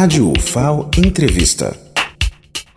Rádio UFAO Entrevista.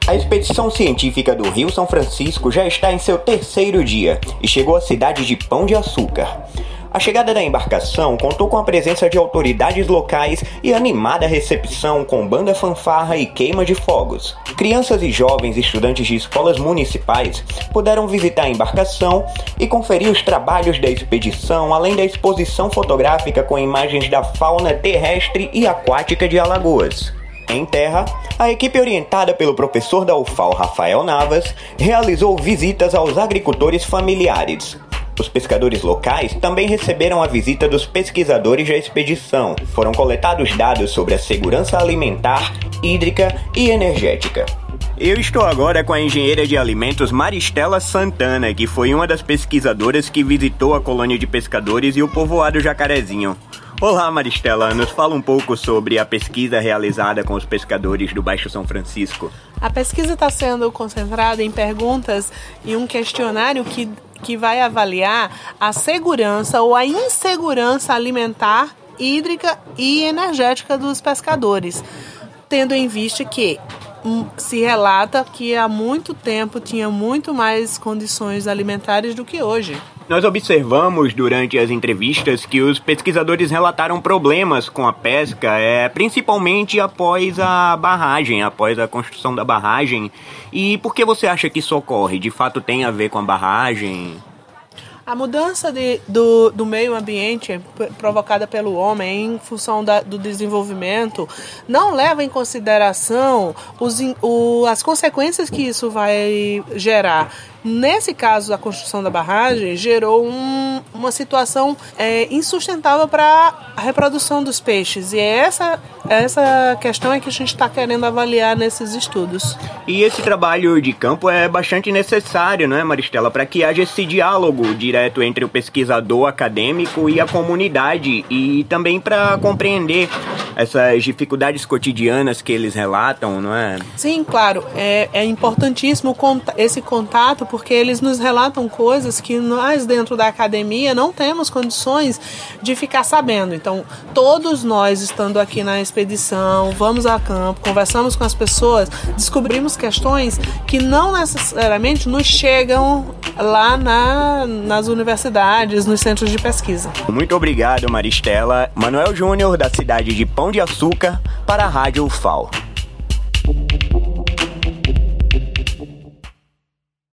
A expedição científica do Rio São Francisco já está em seu terceiro dia e chegou à cidade de Pão de Açúcar. A chegada da embarcação contou com a presença de autoridades locais e animada recepção com banda fanfarra e queima de fogos. Crianças e jovens estudantes de escolas municipais puderam visitar a embarcação e conferir os trabalhos da expedição, além da exposição fotográfica com imagens da fauna terrestre e aquática de Alagoas. Em terra, a equipe orientada pelo professor da UFAL Rafael Navas realizou visitas aos agricultores familiares, os pescadores locais também receberam a visita dos pesquisadores da expedição. Foram coletados dados sobre a segurança alimentar, hídrica e energética. Eu estou agora com a engenheira de alimentos Maristela Santana, que foi uma das pesquisadoras que visitou a colônia de pescadores e o povoado Jacarezinho. Olá, Maristela, nos fala um pouco sobre a pesquisa realizada com os pescadores do Baixo São Francisco. A pesquisa está sendo concentrada em perguntas e um questionário que que vai avaliar a segurança ou a insegurança alimentar, hídrica e energética dos pescadores, tendo em vista que se relata que há muito tempo tinha muito mais condições alimentares do que hoje. Nós observamos durante as entrevistas que os pesquisadores relataram problemas com a pesca, é, principalmente após a barragem, após a construção da barragem. E por que você acha que isso ocorre? De fato tem a ver com a barragem? A mudança de, do, do meio ambiente provocada pelo homem em função da, do desenvolvimento não leva em consideração os, o, as consequências que isso vai gerar. Nesse caso, a construção da barragem gerou um, uma situação é, insustentável para a reprodução dos peixes. E é essa, essa questão é que a gente está querendo avaliar nesses estudos. E esse trabalho de campo é bastante necessário, não é, Maristela, para que haja esse diálogo direto entre o pesquisador acadêmico e a comunidade e também para compreender essas dificuldades cotidianas que eles relatam, não é? Sim, claro. É, é importantíssimo esse contato porque eles nos relatam coisas que nós, dentro da academia, não temos condições de ficar sabendo. Então, todos nós, estando aqui na expedição, vamos a campo, conversamos com as pessoas, descobrimos questões que não necessariamente nos chegam lá na, nas universidades, nos centros de pesquisa. Muito obrigado, Maristela. Manuel Júnior, da cidade de Pão de Açúcar, para a Rádio UFAO.